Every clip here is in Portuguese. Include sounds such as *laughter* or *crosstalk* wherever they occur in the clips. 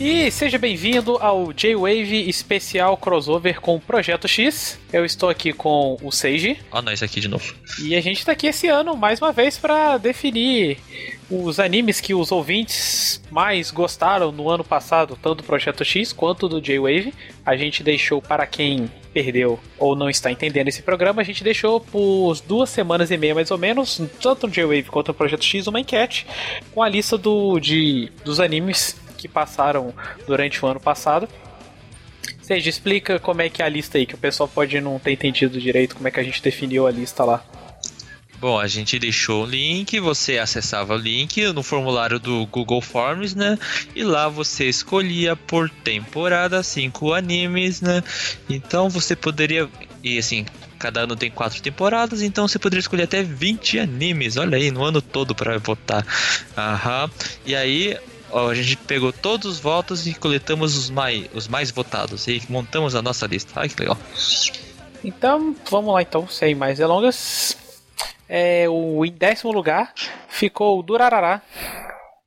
E seja bem-vindo ao J-Wave especial crossover com o Projeto X. Eu estou aqui com o Seiji. Ó, nós aqui de novo. E a gente está aqui esse ano mais uma vez para definir os animes que os ouvintes mais gostaram no ano passado, tanto do Projeto X quanto do J-Wave. A gente deixou para quem perdeu ou não está entendendo esse programa, a gente deixou por duas semanas e meia mais ou menos, tanto no J-Wave quanto no Projeto X, uma enquete com a lista do, de, dos animes que passaram durante o ano passado. Seja, explica como é que é a lista aí, que o pessoal pode não ter entendido direito como é que a gente definiu a lista lá. Bom, a gente deixou o link, você acessava o link no formulário do Google Forms, né? E lá você escolhia por temporada cinco animes, né? Então você poderia. E assim, cada ano tem quatro temporadas, então você poderia escolher até 20 animes, olha aí, no ano todo para votar. Aham. E aí ó, a gente pegou todos os votos e coletamos os mais, os mais votados e montamos a nossa lista. Ai que legal. Então, vamos lá então, sem mais delongas. É, o, em décimo lugar ficou o Durarara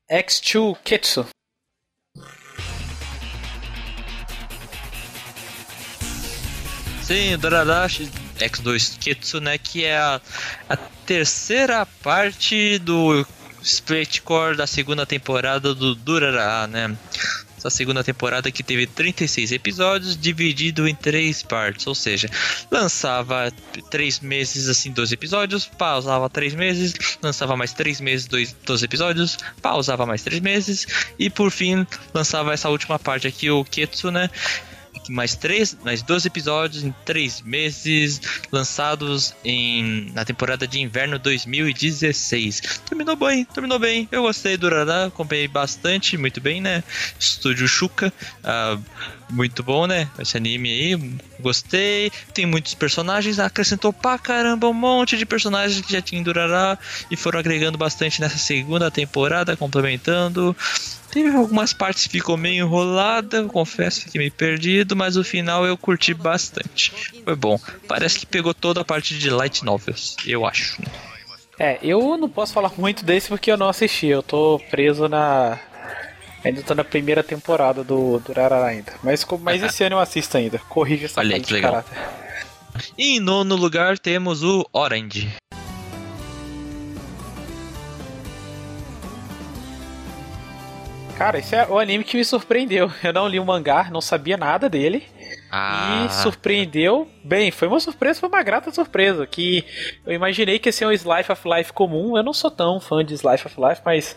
X2 Ketsu. Sim, Durarara X2 Ketsu, né? Que é a, a terceira parte do Splitcore da segunda temporada do Durarara, né? Essa segunda temporada que teve 36 episódios, dividido em três partes, ou seja, lançava três meses assim 12 episódios, pausava três meses, lançava mais três meses dois, 12 episódios, pausava mais três meses e por fim lançava essa última parte aqui o Ketsu, né? Mais três, mais 12 episódios em três meses, lançados em, na temporada de inverno 2016. Terminou bem, terminou bem. Eu gostei do Rará, acompanhei bastante, muito bem, né? Estúdio Shuka, uh, muito bom, né? Esse anime aí, gostei. Tem muitos personagens, acrescentou pra caramba um monte de personagens que já tinha em Durará e foram agregando bastante nessa segunda temporada, complementando. Teve algumas partes que ficou meio enrolada, confesso que me perdido, mas o final eu curti bastante. Foi bom. Parece que pegou toda a parte de light novels, eu acho. É, eu não posso falar muito desse porque eu não assisti. Eu tô preso na. Ainda tô na primeira temporada do, do Rarara ainda. Mas, mas esse ano eu assisto ainda. Corrija essa Olha que legal. Caráter. E em nono lugar temos o Orange. Cara, esse é o anime que me surpreendeu. *laughs* Eu não li o mangá, não sabia nada dele. Ah. E surpreendeu bem, foi uma surpresa, foi uma grata surpresa. Que eu imaginei que ia ser um Slice of Life comum. Eu não sou tão fã de Slice of Life, mas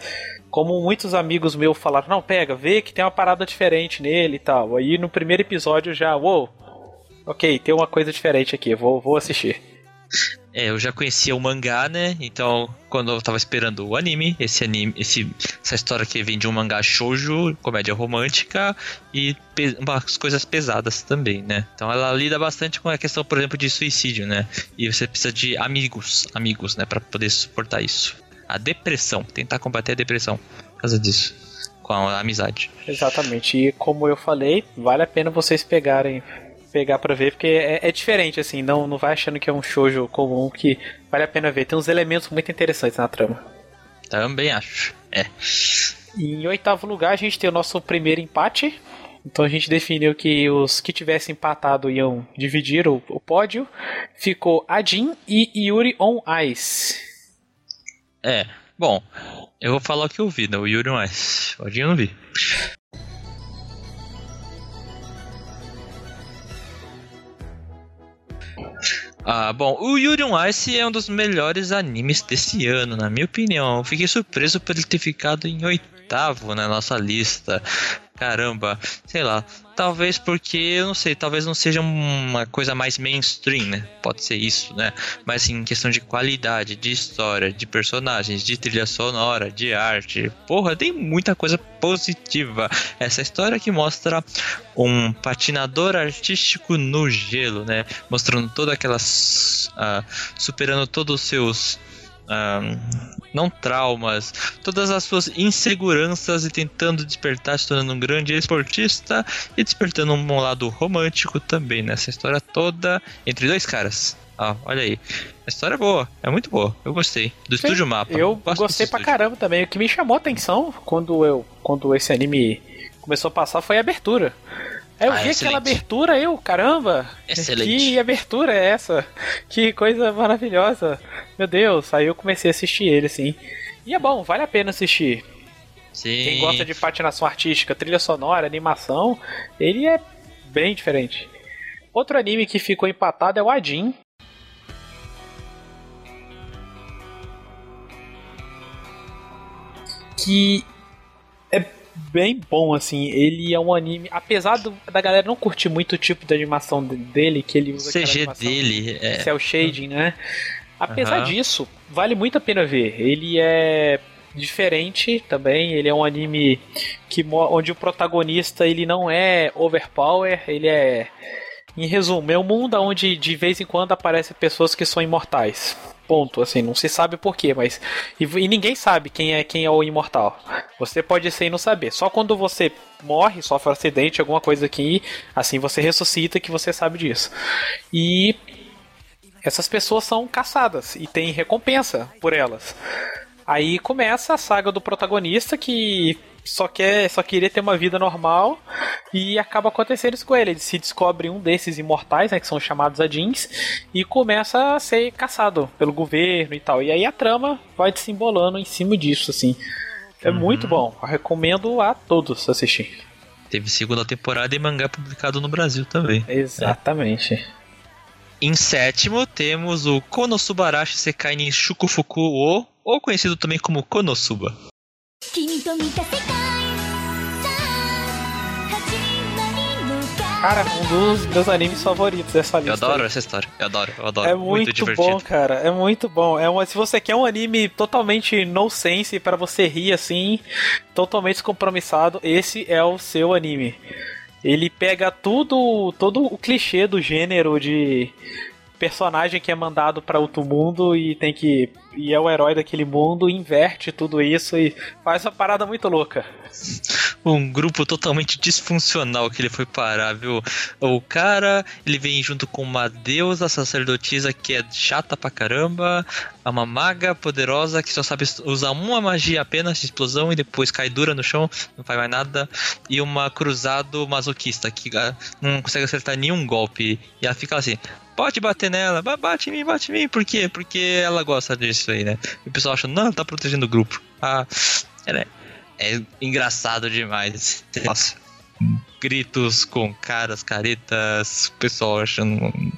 como muitos amigos meus falaram, não, pega, vê que tem uma parada diferente nele e tal. Aí no primeiro episódio já, uou, ok, tem uma coisa diferente aqui, vou, vou assistir. É, eu já conhecia o mangá, né? Então, quando eu tava esperando o anime, esse anime, esse, essa história que vem de um mangá shoujo, comédia romântica e umas coisas pesadas também, né? Então ela lida bastante com a questão, por exemplo, de suicídio, né? E você precisa de amigos, amigos, né, para poder suportar isso. A depressão, tentar combater a depressão por causa disso. Com a amizade. Exatamente. E como eu falei, vale a pena vocês pegarem pegar para ver, porque é, é, diferente, assim, não, não vai achando que é um shoujo comum que vale a pena ver. Tem uns elementos muito interessantes na trama. Também acho. É. E em oitavo lugar, a gente tem o nosso primeiro empate. Então a gente definiu que os que tivessem empatado iam dividir o, o pódio. Ficou Adin e Yuri on Ice. É, bom, eu vou falar o que eu vi, né? O Yuri on Ice. O Adin eu não vi. Ah, bom, o Yuri on Ice é um dos melhores animes desse ano, na minha opinião. Fiquei surpreso por ele ter ficado em oitavo na nossa lista. Caramba, sei lá. Talvez porque, eu não sei, talvez não seja uma coisa mais mainstream, né? Pode ser isso, né? Mas em questão de qualidade, de história, de personagens, de trilha sonora, de arte. Porra, tem muita coisa positiva. Essa história que mostra um patinador artístico no gelo, né? Mostrando todas aquelas. Uh, superando todos os seus um, não traumas, todas as suas inseguranças e tentando despertar, se tornando um grande esportista e despertando um lado romântico também nessa história toda entre dois caras. Ah, olha aí. A história é boa, é muito boa. Eu gostei. Do Sim, Estúdio Mapa. Eu gostei pra caramba também. O que me chamou a atenção quando eu quando esse anime começou a passar foi a abertura. Aí eu Ah, vi excelente. aquela abertura, eu, caramba! Excelente. Que abertura é essa? Que coisa maravilhosa! Meu Deus, aí eu comecei a assistir ele, assim. E é bom, vale a pena assistir. Sim. Quem gosta de patinação artística, trilha sonora, animação, ele é bem diferente. Outro anime que ficou empatado é o Adin. Que é bem bom, assim. Ele é um anime. Apesar do- da galera não curtir muito o tipo de animação de- dele, que ele usa CG dele é. cel shading, né? Apesar Aham. disso, vale muito a pena ver. Ele é diferente também, ele é um anime que onde o protagonista ele não é overpower, ele é em resumo, é um mundo onde de vez em quando aparecem pessoas que são imortais. Ponto, assim, não se sabe porquê, mas. E, e ninguém sabe quem é quem é o imortal. Você pode ser e não saber. Só quando você morre, sofre um acidente, alguma coisa aqui, assim você ressuscita que você sabe disso. E essas pessoas são caçadas e tem recompensa por elas. Aí começa a saga do protagonista que só quer, só queria ter uma vida normal e acaba acontecendo isso com ele. Ele se descobre um desses imortais, né, que são chamados Adins, e começa a ser caçado pelo governo e tal. E aí a trama vai se embolando em cima disso, assim. É muito bom. Eu recomendo a todos assistir. Teve segunda temporada e mangá publicado no Brasil também. Exatamente. Em sétimo, temos o Konosubarashi Sekai ni Shukufuku o, ou conhecido também como Konosuba. Cara, um dos meus animes favoritos dessa lista. Eu adoro aí. essa história, eu adoro, eu adoro. É muito, muito divertido. bom, cara, é muito bom. É uma, se você quer um anime totalmente no sense, para você rir assim, totalmente descompromissado, esse é o seu anime. Ele pega tudo, todo o clichê do gênero de personagem que é mandado para outro mundo e tem que e é o herói daquele mundo, inverte tudo isso e faz uma parada muito louca. Um grupo totalmente disfuncional que ele foi parar, viu? O cara, ele vem junto com uma deusa sacerdotisa que é chata pra caramba, uma maga poderosa que só sabe usar uma magia apenas de explosão e depois cai dura no chão, não faz mais nada, e uma cruzado masoquista que ah, não consegue acertar nenhum golpe. E ela fica assim, pode bater nela, ba- bate em mim, bate em mim, por quê? Porque ela gosta disso aí, né? E o pessoal acha, não, ela tá protegendo o grupo. Ah, ela é, é engraçado demais. Nossa. Gritos com caras, caretas, o pessoal achando. o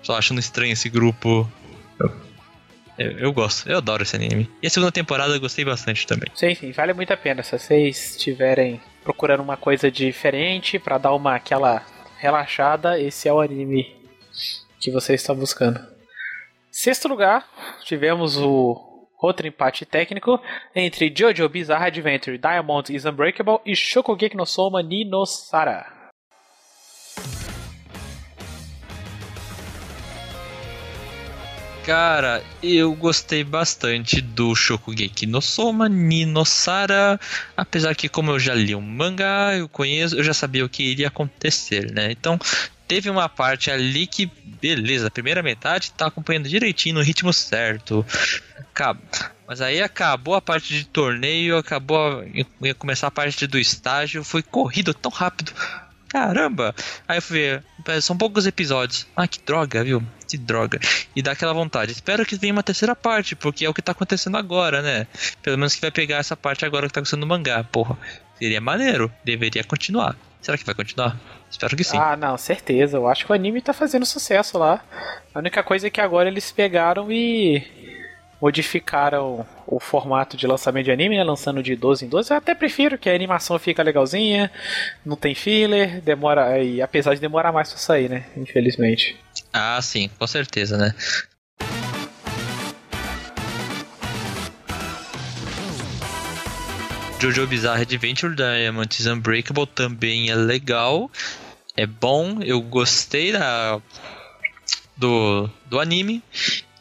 pessoal achando estranho esse grupo. Eu, eu, eu gosto, eu adoro esse anime. E a segunda temporada eu gostei bastante também. Sim, sim, vale muito a pena. Se vocês estiverem procurando uma coisa diferente pra dar uma aquela relaxada, esse é o anime que você está buscando. Sexto lugar, tivemos o outro empate técnico entre Jojo Bizarre Adventure Diamond is Unbreakable e Shokugeki no Soma ni no Sara. Cara, eu gostei bastante do Shokugeki no Soma ni no Sara, apesar que como eu já li um mangá, eu conheço, eu já sabia o que iria acontecer, né? Então, teve uma parte ali que, beleza, a primeira metade tá acompanhando direitinho no ritmo certo. Acaba. Mas aí acabou a parte de torneio, acabou, a- ia começar a parte do estágio, foi corrido tão rápido. Caramba! Aí eu fui ver, são poucos episódios. Ah, que droga, viu? Droga. E dá aquela vontade. Espero que venha uma terceira parte, porque é o que tá acontecendo agora, né? Pelo menos que vai pegar essa parte agora que tá acontecendo no mangá. Porra, seria maneiro. Deveria continuar. Será que vai continuar? Espero que sim. Ah, não, certeza. Eu acho que o anime tá fazendo sucesso lá. A única coisa é que agora eles pegaram e modificaram o formato de lançamento de anime, né? Lançando de 12 em 12. Eu até prefiro que a animação fica legalzinha, não tem filler, demora. E apesar de demorar mais pra sair, né? Infelizmente. Ah, sim, com certeza, né? Jojo Bizarre Adventure Diamond is Unbreakable também é legal, é bom, eu gostei da, do, do anime.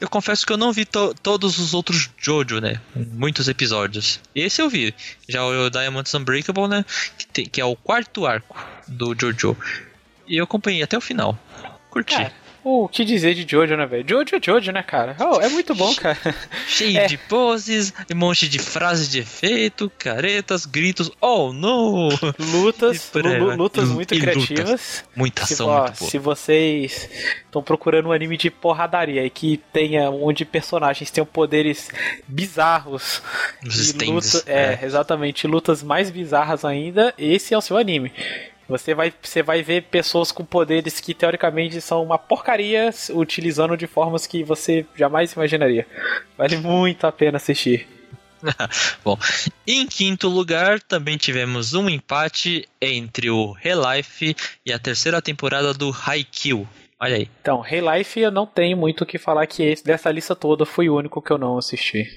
Eu confesso que eu não vi to- todos os outros Jojo, né? Muitos episódios. Esse eu vi. Já o Diamond is Unbreakable, né? Que, tem- que é o quarto arco do Jojo. E eu acompanhei até o final. Curti. Cara, o que dizer de Jojo, né, velho? Jojo é Jojo, né, cara? Oh, é muito bom, cara. *laughs* Cheio É. de poses, um monte de frases de efeito, caretas, gritos, oh no! Lutas, E lutas E muito lutas. criativas. Muita Se, ação, ó, muito boa. se vocês estão procurando um anime de porradaria e que tenha onde personagens tenham poderes bizarros Os e stands, luta- é, exatamente, lutas mais bizarras ainda, esse é o seu anime. Você vai, você vai ver pessoas com poderes que teoricamente são uma porcaria utilizando de formas que você jamais imaginaria. Vale muito a pena assistir. *laughs* Bom, em quinto lugar, também tivemos um empate entre o Relife e a terceira temporada do Haikyuu. Olha aí. Então, Hey Life eu não tenho muito o que falar que esse, dessa lista toda foi o único que eu não assisti.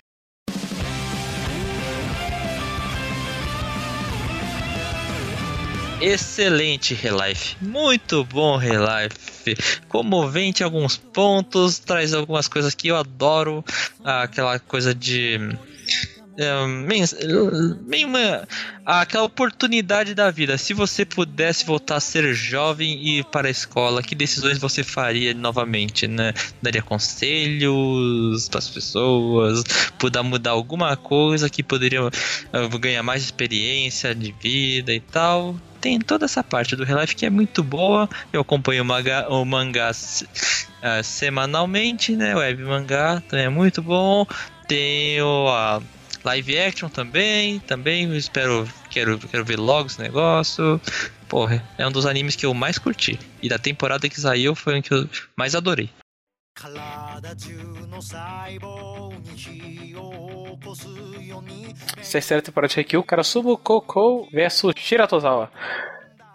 Excelente Relife, muito bom Relife, comovente alguns pontos, traz algumas coisas que eu adoro, aquela coisa de é, meio, meio uma, aquela oportunidade da vida. Se você pudesse voltar a ser jovem e ir para a escola, que decisões você faria novamente, né? Daria conselhos para as pessoas, poder mudar alguma coisa que poderia eh, ganhar mais experiência de vida e tal. Tem toda essa parte do Relife que é muito boa. Eu acompanho o mangá, o mangá eh, semanalmente, né? O web mangá também é muito bom. Tenho a Live action também, também espero, quero, quero ver logo esse negócio. Porra, é um dos animes que eu mais curti. E da temporada que saiu foi um que eu mais adorei. terceira temporada de Haikyuu, Karasubu Koko versus Shiratozawa.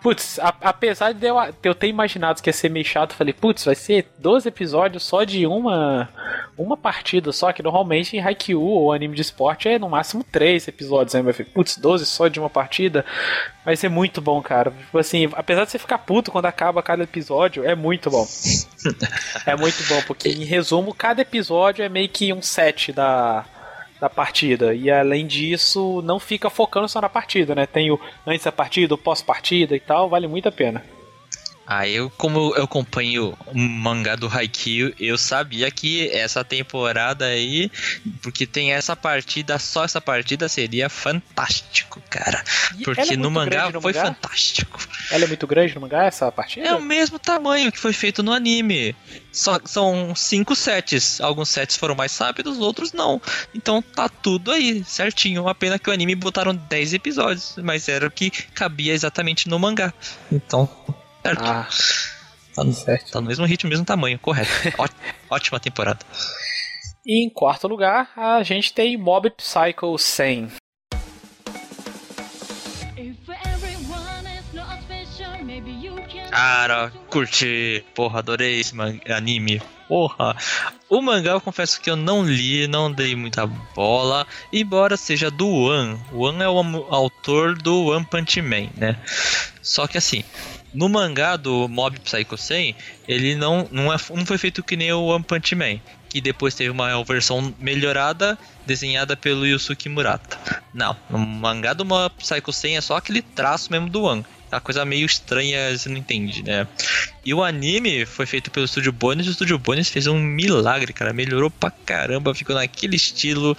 Putz, a- apesar de eu, de eu ter imaginado que ia ser meio chato, eu falei, putz, vai ser 12 episódios só de uma uma partida só, que normalmente em Haikyuu ou anime de esporte é no máximo 3 episódios, né? Vai ficar, Putz, 12 só de uma partida, vai ser muito bom, cara. Tipo assim, apesar de você ficar puto quando acaba cada episódio, é muito bom. *laughs* é muito bom, porque em resumo, cada episódio é meio que um set da da partida. E além disso, não fica focando só na partida, né? Tem o antes da partida, o pós-partida e tal, vale muito a pena. Ah, eu, como eu acompanho o mangá do Haikyuu, eu sabia que essa temporada aí, porque tem essa partida, só essa partida seria fantástico, cara. E Porque é no mangá no foi mangá? fantástico. Ela é muito grande no mangá, essa partida? É o mesmo tamanho que foi feito no anime. Só são cinco sets. Alguns sets foram mais rápidos, outros não. Então tá tudo aí, certinho. Uma pena que o anime botaram 10 episódios, mas era o que cabia exatamente no mangá. Então, certo. Ah, Tá no, certo. tá no mesmo ritmo, mesmo tamanho, correto. *laughs* Ótima temporada. E em quarto lugar, a gente tem Mob Psycho 100. If everyone is not special, maybe you can. Cara, curti. Porra, adorei esse anime. Porra. O mangá eu confesso que eu não li, não dei muita bola, embora seja do One. O One é o autor do One Punch Man, né? Só que assim, no mangá do Mob Psycho 100, ele não, não, é, não foi feito que nem o One Punch Man, que depois teve uma versão melhorada, desenhada pelo Yusuke Murata. Não, no mangá do Mob Psycho 100 é só aquele traço mesmo do One. Uma coisa meio estranha, você não entende, né? E o anime foi feito pelo Estúdio Bones, e o Estúdio Bones fez um milagre, cara. Melhorou pra caramba, ficou naquele estilo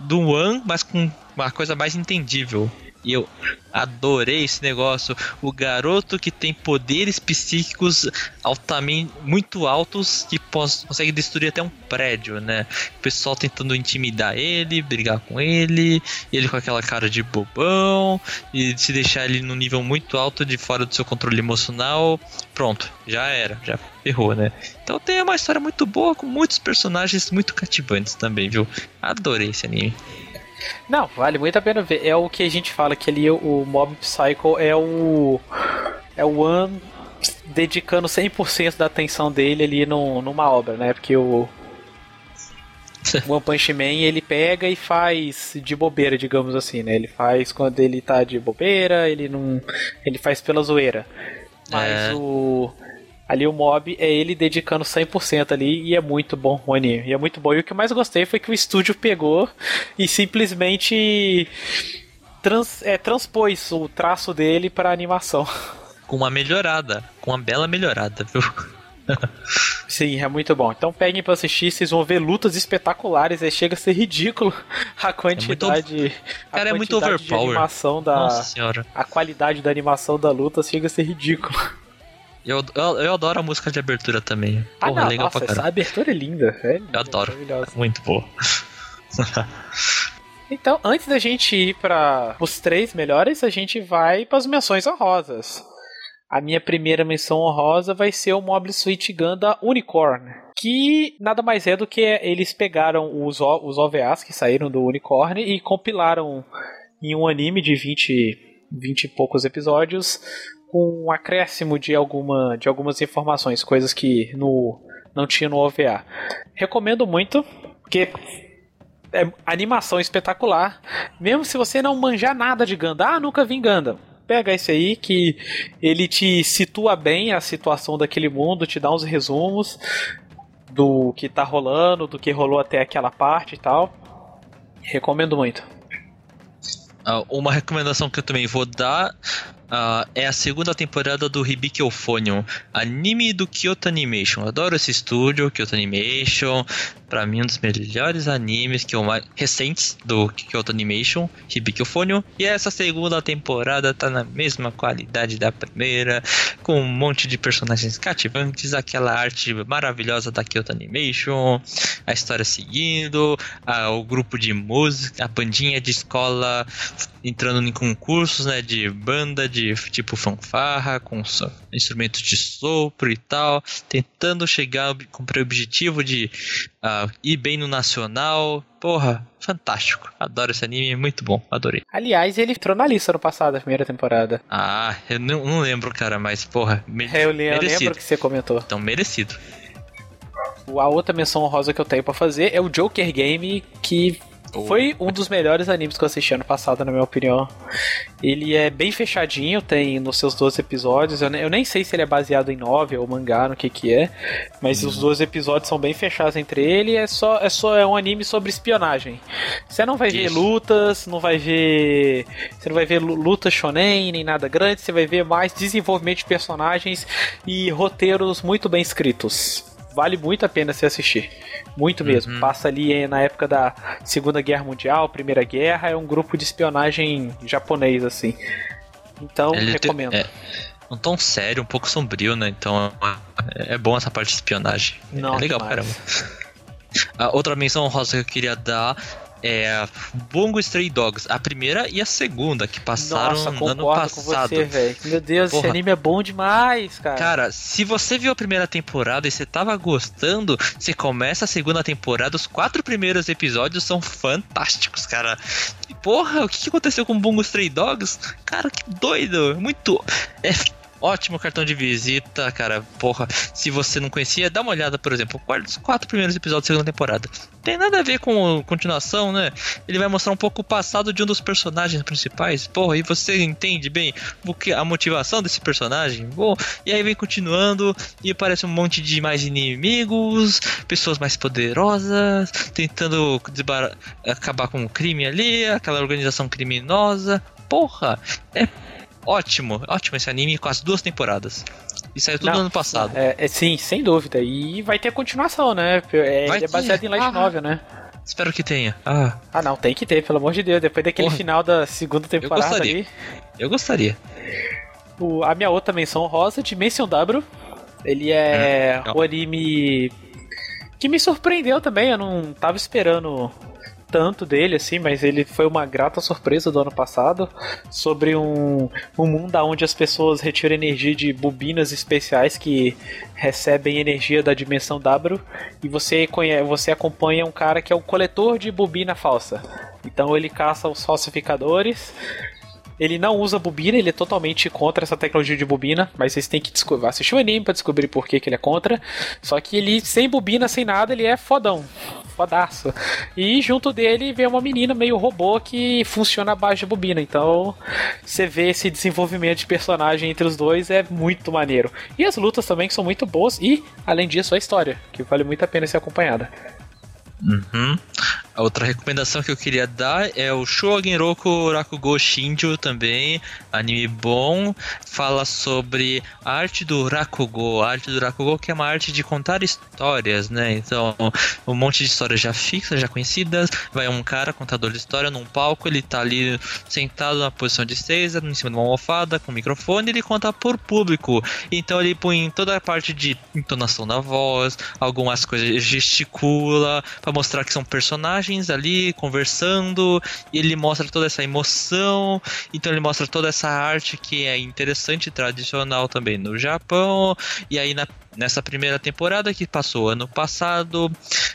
do One, mas com uma coisa mais entendível. E eu adorei esse negócio. O garoto que tem poderes psíquicos altamente muito altos que pos- consegue destruir até um prédio, né? O pessoal tentando intimidar ele, brigar com ele, ele com aquela cara de bobão e se deixar ele num nível muito alto de fora do seu controle emocional, pronto, já era, já ferrou, né? Então tem uma história muito boa com muitos personagens muito cativantes também, viu? Adorei esse anime. Não, vale muito a pena ver. É o que a gente fala que ali o Mob Psycho é o. É o One dedicando 100% da atenção dele ali no, numa obra, né? Porque o. O One Punch Man ele pega e faz de bobeira, digamos assim, né? Ele faz quando ele tá de bobeira, ele não. Ele faz pela zoeira. Mas É. o. Ali o mob é ele dedicando 100% ali e é muito bom o anime. E é muito bom. E o que eu mais gostei foi que o estúdio pegou e simplesmente trans, é, transpôs o traço dele pra animação. Com uma melhorada, com uma bela melhorada, viu? *laughs* Sim, é muito bom. Então peguem pra assistir, vocês vão ver lutas espetaculares, aí chega a ser ridículo *laughs* a quantidade. a Cara, é muito quantidade de overpower. animação da. Nossa senhora. A qualidade da animação da luta chega a ser ridículo. Eu, eu, eu adoro a música de abertura também. Ah, Porra, não, legal nossa, pra essa caralho. abertura é linda. É linda, Eu adoro. maravilhosa. Muito boa. *laughs* Então, antes da gente ir para os três melhores, a gente vai para as menções honrosas. A minha primeira menção honrosa vai ser o Mobile Suit Gundam Unicorn, que nada mais é do que eles pegaram os, os OVAs que saíram do Unicorn e compilaram em um anime de 20, 20 e poucos episódios com um acréscimo de, alguma, de algumas informações, coisas que no, não tinha no OVA. Recomendo muito, porque é animação espetacular. Mesmo se você não manjar nada de Gundam, ah, nunca vi Gundam. Pega esse aí que ele te situa bem a situação daquele mundo, te dá uns resumos do que tá rolando, do que rolou até aquela parte e tal. Recomendo muito. Ah, uma recomendação que eu também vou dar ah, é a segunda temporada do Hibiki Euphonium, anime do Kyoto Animation. Eu adoro esse estúdio, Kyoto Animation. Pra mim, um dos melhores animes que eu mais... recentes do Kyoto Animation, Hibiki Euphonium. E essa segunda temporada tá na mesma qualidade da primeira, com um monte de personagens cativantes, aquela arte maravilhosa da Kyoto Animation, a história seguindo, ah, o grupo de música, a bandinha de escola entrando em concursos, né, de banda, de tipo fanfarra, com instrumentos de sopro e tal, tentando chegar com o objetivo de ah, ir bem no nacional. Porra, fantástico. Adoro esse anime, muito bom, adorei. Aliás, ele entrou na lista no passado, da primeira temporada. Ah, eu não, não lembro, cara, mas porra, me- É, eu, le- eu merecido. lembro que você comentou. Então, merecido. A outra menção honrosa que eu tenho pra fazer é o Joker Game, que foi um dos melhores animes que eu assisti ano passado, na minha opinião. Ele é bem fechadinho, tem nos seus 12 episódios. Eu, eu nem sei se ele é baseado em novel ou mangá, no que que é. Mas os 12 episódios são bem fechados entre ele. É só, é só é um anime sobre espionagem. Você não vai ver Isso. lutas, não vai ver. Você não vai ver lu- luta shonen, nem nada grande. Você vai ver mais desenvolvimento de personagens e roteiros muito bem escritos. Vale muito a pena se assistir. Muito mesmo. Uhum. Passa ali eh, na época da Segunda Guerra Mundial, Primeira Guerra, é um grupo de espionagem japonês, assim. Então, Ele te- recomendo. é, um tom sério, um pouco sombrio, né? Então é, é bom essa parte de espionagem. Não, é legal, demais. caramba. A *laughs* outra menção honrosa que eu queria dar é Bongo Stray Dogs, a primeira e a segunda que passaram Nossa, no ano concordo com passado. você, velho. Meu Deus, esse Porra. anime é bom demais, cara. Cara, se você viu a primeira temporada e você tava gostando, você começa a segunda temporada, os quatro primeiros episódios são fantásticos, cara. Porra, o que aconteceu com o Bungo Stray Dogs? Cara, que doido! Muito. É ótimo cartão de visita, cara. Porra, se você não conhecia, dá uma olhada, por exemplo, os quatro primeiros episódios da segunda temporada. Tem nada a ver com a continuação, né? Ele vai mostrar um pouco o passado de um dos personagens principais. Porra, e você entende bem o que a motivação desse personagem? Bom, e aí vem continuando e aparece um monte de mais inimigos, pessoas mais poderosas, tentando acabar com o crime ali, aquela organização criminosa. Porra, é ótimo, ótimo esse anime com as duas temporadas. E saiu tudo Não, no ano passado. É, é, sim, sem dúvida. E vai ter continuação, né? É, Vai ele é baseado ter. em light Ah. novel, né? Espero que tenha. Ah, Ah, não, tem que ter, pelo amor de Deus. Depois daquele Porra. final da segunda temporada gostaria. ali. eu gostaria. O- a minha outra menção rosa, Dimension W. Ele é legal. o anime que me surpreendeu também. Eu não tava esperando tanto dele assim, mas ele foi uma grata surpresa do ano passado sobre um, um mundo onde as pessoas retiram energia de bobinas especiais que recebem energia da dimensão W e você conhece, você acompanha um cara que é um coletor de bobina falsa. Então ele caça os falsificadores ele não usa bobina, ele é totalmente contra essa tecnologia de bobina, mas vocês têm que assistir o anime pra descobrir por que, que ele é contra. Só que ele, sem bobina, sem nada, ele é fodão. Fodaço. E junto dele vem uma menina meio robô que funciona base de bobina. Então você vê esse desenvolvimento de personagem entre os dois é muito maneiro. E as lutas também que são muito boas. E, além disso, a história, que vale muito a pena ser acompanhada. Uhum. A outra recomendação que eu queria dar é o Shogenroku Rakugo Shinju também, anime bom, fala sobre a arte do Rakugo, a arte do Rakugo que é uma arte de contar histórias, né? Então, um monte de histórias já fixas, já conhecidas, vai um cara, contador de história, num palco, ele tá ali sentado na posição de Caesar, em cima de uma almofada, com um microfone, ele conta por público. Então ele põe toda a parte de entonação da voz, algumas coisas gesticula, para mostrar que são personagens ali conversando, e ele mostra toda essa emoção, então ele mostra toda essa arte que é interessante e tradicional também no Japão, e aí na nessa primeira temporada que passou ano passado.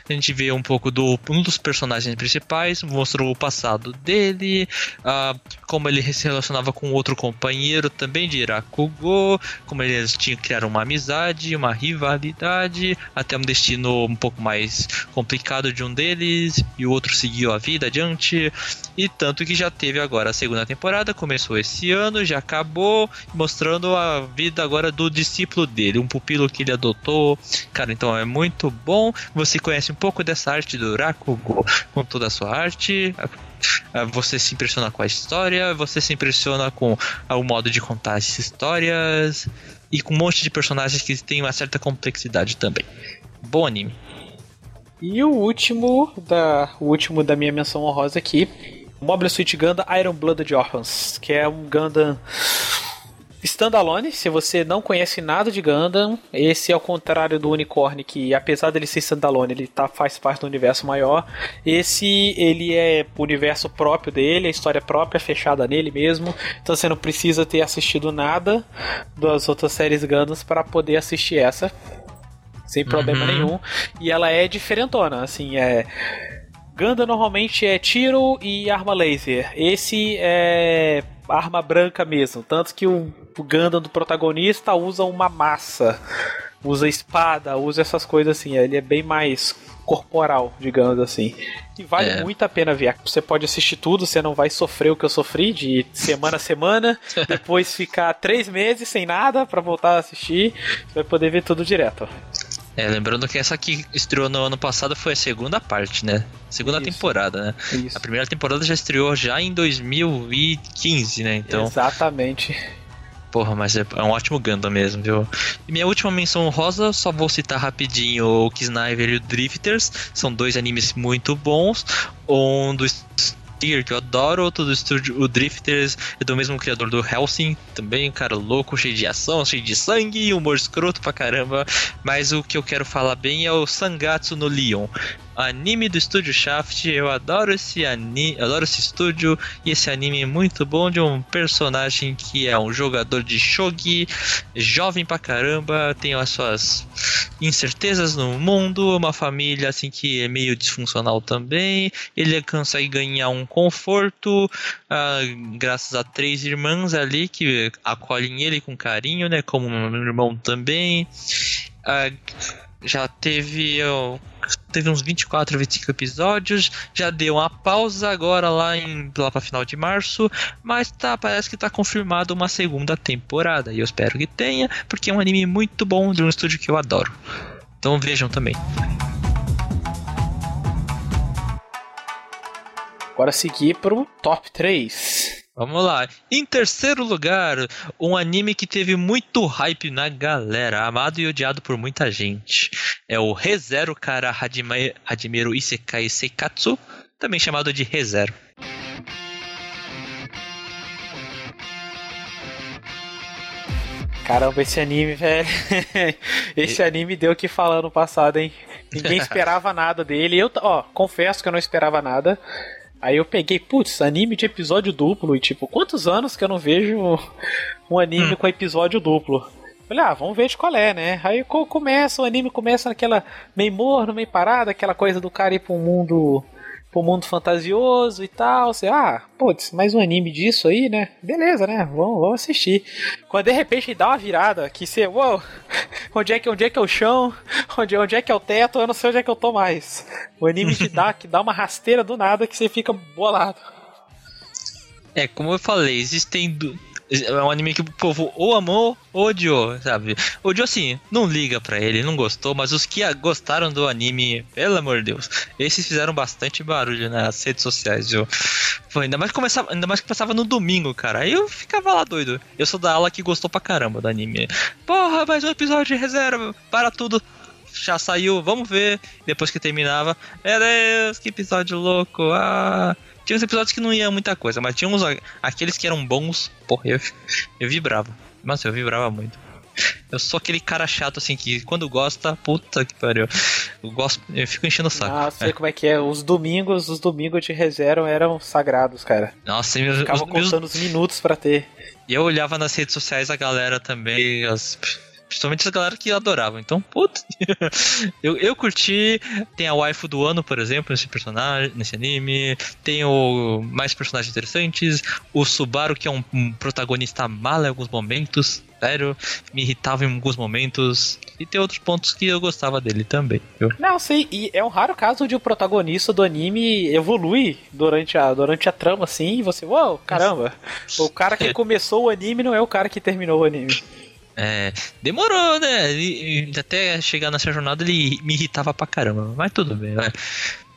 A gente vê um pouco do um dos personagens principais, mostrou o passado dele, uh, como ele se relacionava com outro companheiro também de Irakugo, como eles tinham que criar uma amizade, uma rivalidade, até um destino um pouco mais complicado de um deles e o outro seguiu a vida adiante. E tanto que já teve agora a segunda temporada, começou esse ano, já acabou, mostrando a vida agora do discípulo dele, um pupilo que ele ele adotou. Cara, então é muito bom. Você conhece um pouco dessa arte do Rakugo com toda a sua arte. Você se impressiona com a história, você se impressiona com o modo de contar as histórias e com um monte de personagens que tem uma certa complexidade também. Bom anime. E o último da, o último da minha menção honrosa aqui, Mobile Suit Gundam Iron Blooded Orphans, que é um Gundam Standalone, se você não conhece nada de Gundam, esse é o contrário do Unicorn, que apesar dele ser standalone, ele tá, faz parte do universo maior. Esse, ele é o universo próprio dele, a história própria, fechada nele mesmo. Então você não precisa ter assistido nada das outras séries Gundams para poder assistir essa. Sem problema Uhum. nenhum. E ela é diferentona, assim, é... Gundam normalmente é tiro e arma laser. Esse é arma branca mesmo. Tanto que o, o Gundam do protagonista usa uma massa, usa espada, usa essas coisas assim. Ele é bem mais corporal, digamos assim. E vale É. muito a pena ver. Você pode assistir tudo, você não vai sofrer o que eu sofri de semana a semana, *laughs* depois ficar três meses sem nada pra voltar a assistir. Você vai poder ver tudo direto. É, lembrando que essa que estreou no ano passado foi a segunda parte, né? Segunda Isso. temporada, né? Isso. A primeira temporada já estreou já em 2015, né? Então, Exatamente. Porra, mas é, é um ótimo Gundam mesmo, viu? E minha última menção rosa, só vou citar rapidinho o Kisniver e o Drifters. São dois animes muito bons. Um do Steer, que eu adoro, outro do estúdio, o Drifters, é do mesmo criador do Helsing, também cara louco, cheio de ação, cheio de sangue, humor escroto pra caramba. Mas o que eu quero falar bem é o Sangatsu no Leon. Anime do estúdio Shaft, eu adoro esse anime, adoro esse estúdio e esse anime é muito bom de um personagem que é um jogador de shogi, jovem pra caramba, tem as suas incertezas no mundo, uma família assim que é meio disfuncional também. Ele consegue ganhar um conforto ah, graças a três irmãs ali que acolhem ele com carinho, né? Como um irmão também. Ah, já teve ó, teve uns 24, 25 episódios, já deu uma pausa agora lá em lá para final de março, mas tá parece que tá confirmado uma segunda temporada e eu espero que tenha, porque é um anime muito bom de um estúdio que eu adoro. Então vejam também. Agora seguir pro top 3. Vamos lá. Em terceiro lugar, um anime que teve muito hype na galera, amado e odiado por muita gente. É o ReZero Kara Hajime, Hajimeru Isekai Seikatsu, também chamado de ReZero. Caramba, esse anime, velho. *laughs* esse anime deu o que falar no passado, hein? Ninguém *laughs* esperava nada dele. Eu, ó, confesso que eu não esperava nada. Aí eu peguei, putz, anime de episódio duplo. E tipo, quantos anos que eu não vejo um anime Hum. com episódio duplo? Falei, ah, vamos ver de qual é, né? Aí co- começa, o anime começa naquela meio morno, meio parada, aquela coisa do cara ir pra um mundo. Pro mundo fantasioso e tal. Você, ah, putz, mais um anime disso aí, né? Beleza, né? Vamos, vamos assistir. Quando de repente dá uma virada que você, uou, *laughs* onde é que, onde é que é o chão? *laughs* Onde, onde é que é o teto? Eu não sei onde é que eu tô mais. O anime te dá, que dá uma rasteira do nada que você fica bolado. É, como eu falei, existem. É um anime que o povo ou amou ou odiou, sabe? Odiou assim, não liga pra ele, não gostou, mas os que gostaram do anime, pelo amor de Deus, esses fizeram bastante barulho nas redes sociais, viu? Pô, ainda mais que começava, ainda mais que passava no domingo, cara. Aí eu ficava lá doido. Eu sou da ala que gostou pra caramba do anime. Porra, mais um episódio de reserva, para tudo já saiu, vamos ver. Depois que terminava, meu Deus, que episódio louco. Ah. Tinha uns episódios que não ia muita coisa, mas tinha uns aqueles que eram bons, porra, eu, eu vibrava. Nossa, eu vibrava muito. Eu sou aquele cara chato assim que quando gosta, puta que pariu. Eu gosto, eu fico enchendo o saco. Ah, sei é. como é que é. Os domingos, os domingos de reserva eram sagrados, cara. Nossa, meus, Ficava os, contando meus... os minutos para ter. E eu olhava nas redes sociais a galera também, as Principalmente essa galera que adorava. Então, puta. *laughs* eu, eu curti. Tem a waifu do ano, por exemplo, nesse personagem, nesse anime. Tem o mais personagens interessantes. O Subaru, que é um, um protagonista mala em alguns momentos. Sério, me irritava em alguns momentos. E tem outros pontos que eu gostava dele também. Viu? Não, sei, e é um raro caso de o protagonista do anime evolui durante a, durante a trama, assim, e você, uau, caramba. *laughs* O cara que começou o anime não é o cara que terminou o anime. É, demorou, né? E, até chegar nessa jornada ele me irritava pra caramba, mas tudo bem, vai.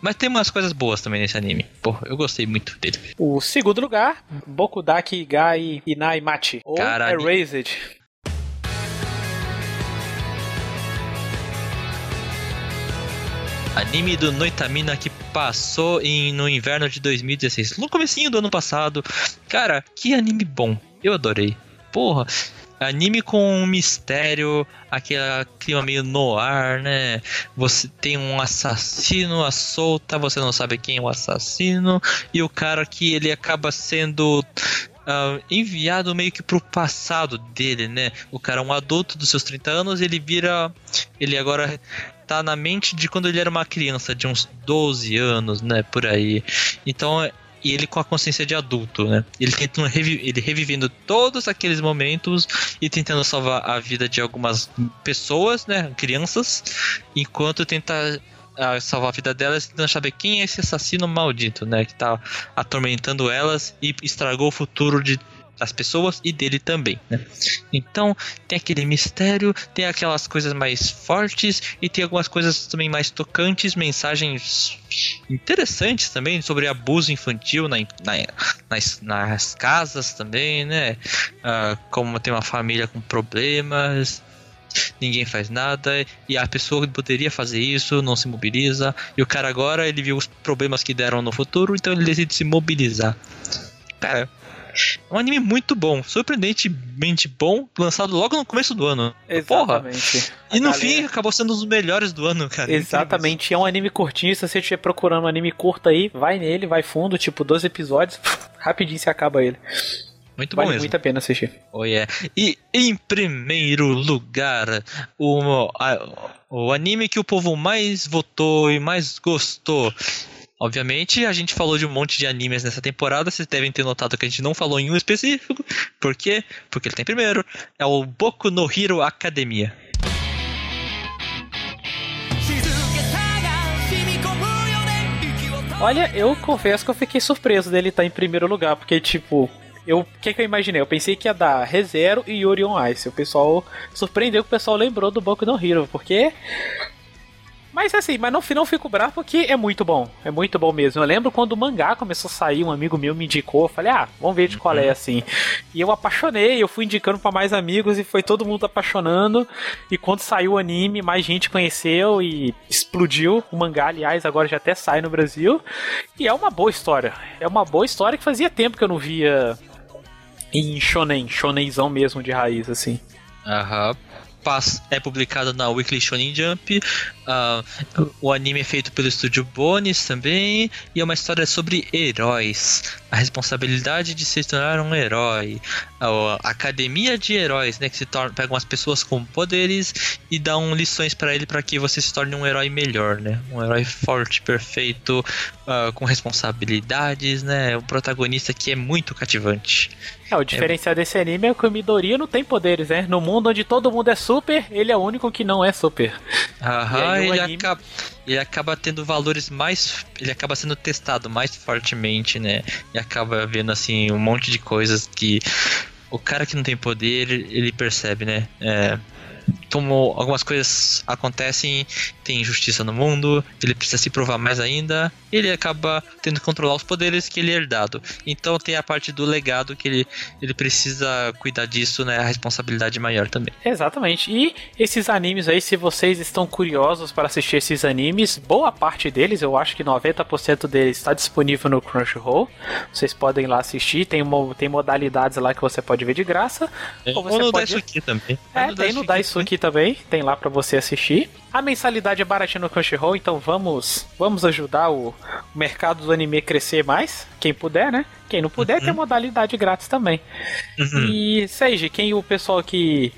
Mas tem umas coisas boas também nesse anime. Porra, eu gostei muito dele. O segundo lugar, Bokudaki Gai Inai Machi, ou Caralho. Erased. Anime do Noitamina que passou em, no inverno de 2016. No comecinho do ano passado. Cara, que anime bom. Eu adorei. Porra, Anime com um mistério, aquele clima meio noir, né? Você tem um assassino à solta, você não sabe quem é o assassino, e o cara que ele acaba sendo Uh, enviado meio que pro passado dele, né? O cara é um adulto dos seus 30 anos, ele vira. Ele agora tá na mente de quando ele era uma criança, de uns 12 anos, né? Por aí. Então e ele com a consciência de adulto, né? Ele tentando revi ele revivendo todos aqueles momentos e tentando salvar a vida de algumas pessoas, né? Crianças, enquanto tenta uh, salvar a vida delas, tentando saber quem é esse assassino maldito, né? Que tá atormentando elas e estragou o futuro de das pessoas e dele também, né? Então tem aquele mistério, tem aquelas coisas mais fortes e tem algumas coisas também mais tocantes, mensagens interessantes também sobre abuso infantil na, na nas, nas, casas também, né? Uh, como tem uma família com problemas, ninguém faz nada e a pessoa poderia fazer isso não se mobiliza e o cara agora ele viu os problemas que deram no futuro, então ele decide se mobilizar. Cara, é um anime muito bom, surpreendentemente bom, lançado logo no começo do ano. Exatamente. Porra. E no galera... fim acabou sendo um dos melhores do ano, cara. Exatamente. É um anime curtinho, se você estiver procurando um anime curto aí, vai nele, vai fundo, tipo 12 episódios, *laughs* rapidinho se acaba ele. Muito vale bom mesmo. muito a pena assistir. Oh, yeah. E em primeiro lugar, o, a, o anime que o povo mais votou e mais gostou Obviamente, a gente falou de um monte de animes nessa temporada, vocês devem ter notado que a gente não falou em um específico. Por quê? Porque ele tem primeiro. É o Boku no Hero Academia. Olha, eu confesso que eu fiquei surpreso dele estar em primeiro lugar, porque, tipo, eu, o que, que eu imaginei? Eu pensei que ia dar ReZero e Yuri on Ice. O pessoal surpreendeu que o pessoal lembrou do Boku no Hero, porque mas assim, mas no final fico bravo porque é muito bom. É muito bom mesmo. Eu lembro quando o mangá começou a sair, um amigo meu me indicou. Eu falei, ah, vamos ver de qual é uhum. assim. E eu apaixonei, eu fui indicando para mais amigos e foi todo mundo apaixonando. E quando saiu o anime, mais gente conheceu e explodiu. O mangá, aliás, agora já até sai no Brasil. E é uma boa história. É uma boa história que fazia tempo que eu não via em shonen, shonenzão mesmo de raiz, assim. Aham é publicado na Weekly Shonen Jump. Uh, o anime é feito pelo estúdio Bones também. E é uma história sobre heróis. A responsabilidade de se tornar um herói. A academia de heróis, né? Que se torna, pegam as pessoas com poderes e dão lições para ele para que você se torne um herói melhor, né? Um herói forte, perfeito, uh, com responsabilidades, né? Um protagonista que é muito cativante. É, o diferencial é... desse anime é que o Midoriya não tem poderes, né? No mundo onde todo mundo é super, ele é o único que não é super. Aham, ele, anime... acaba, ele acaba tendo valores mais. Ele acaba sendo testado mais fortemente, né? E acaba vendo, assim, um monte de coisas que o cara que não tem poder, ele percebe, né? É, como algumas coisas acontecem, tem injustiça no mundo, ele precisa se provar mais ainda, ele acaba tendo que controlar os poderes que ele é herdado. Então tem a parte do legado que ele, ele precisa cuidar disso, né? A responsabilidade maior também. Exatamente. E esses animes aí, se vocês estão curiosos para assistir esses animes, boa parte deles, eu acho que 90% deles está disponível no Crunchyroll. Vocês podem ir lá assistir, tem, tem modalidades lá que você pode ver de graça. Ou você Ou no pode- Daisuke também. É, tem no Daisuke também, tem lá pra você assistir. A mensalidade é baratinha no Crunchyroll, então vamos, vamos ajudar o, mercado do anime crescer mais, quem puder, né? Quem não puder, tem a modalidade grátis também. Uhum. E, Seiji, quem o pessoal que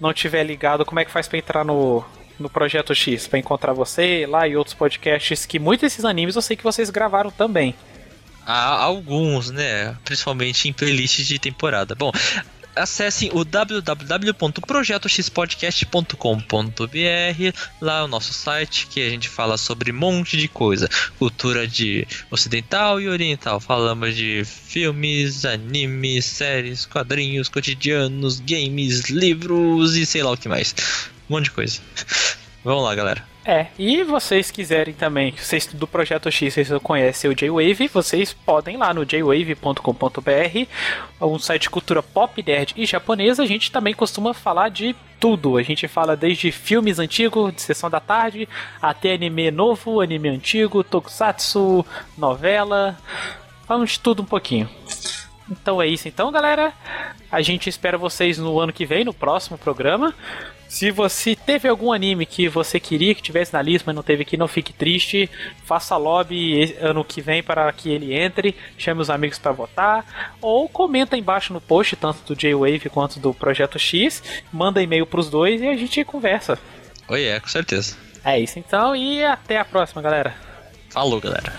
não tiver ligado, como é que faz pra entrar no, no Projeto X? Pra encontrar você lá e outros podcasts, que muitos desses animes eu sei que vocês gravaram também. Há alguns, né? Principalmente em playlists de temporada. Bom, acessem o www.projetoxpodcast.com.br, lá é o nosso site que a gente fala sobre um monte de coisa, cultura de ocidental e oriental. Falamos de filmes, animes, séries, quadrinhos, cotidianos, games, livros e sei lá o que mais. Um monte de coisa. Vamos lá, galera. É, e vocês quiserem também, vocês do Projeto X, vocês conhecem o J-Wave, vocês podem ir lá no jwave.com.br, um site de cultura pop, nerd e japonesa, a gente também costuma falar de tudo. A gente fala desde filmes antigos, de sessão da tarde, até anime novo, anime antigo, tokusatsu, novela, falamos de tudo um pouquinho. Então é isso então, galera. A gente espera vocês no ano que vem, no próximo programa. Se você teve algum anime que você queria que tivesse na lista, mas não teve aqui, não fique triste. Faça lobby ano que vem para que ele entre. Chame os amigos para votar. Ou comenta embaixo no post, tanto do J-Wave quanto do Projeto X. Manda e-mail pros dois e a gente conversa. Oi, é, com certeza. É isso então e até a próxima, galera. Falou, galera.